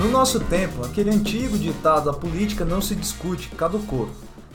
No nosso tempo, aquele antigo ditado a política não se discute caducou.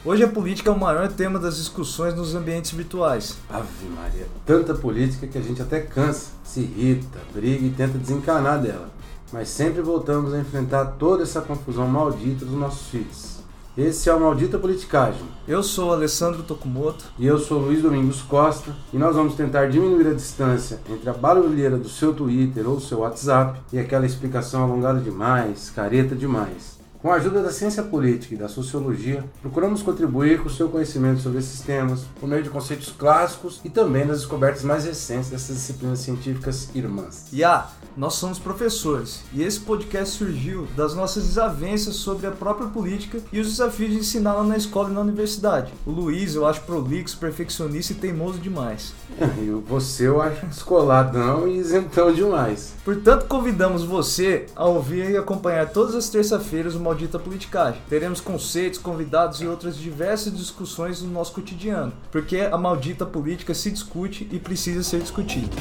Hoje a política é o maior tema das discussões nos ambientes virtuais. Ave Maria, tanta política que a gente até cansa, se irrita, briga e tenta desencanar dela. Mas sempre voltamos a enfrentar toda essa confusão maldita dos nossos filhos. Esse é o Maldita Politicagem. Eu sou Alessandro Tokumoto. E eu sou Luiz Domingos Costa. E nós vamos tentar diminuir a distância entre a barulheira do seu Twitter ou seu WhatsApp e aquela explicação alongada demais, careta demais. Com a ajuda da ciência política e da sociologia, procuramos contribuir com o seu conhecimento sobre esses temas, por meio de conceitos clássicos e também das descobertas mais recentes dessas disciplinas científicas irmãs. E ah, nós somos professores, e esse podcast surgiu das nossas desavenças sobre a própria política e os desafios de ensiná-la na escola e na universidade. O Luiz eu acho prolixo, perfeccionista e teimoso demais. E você eu acho descoladão e isentão demais. Portanto, convidamos você a ouvir e acompanhar todas as terças-feiras o Maldita Politicagem. Teremos conceitos, convidados e outras diversas discussões no nosso cotidiano, porque a maldita política se discute e precisa ser discutida.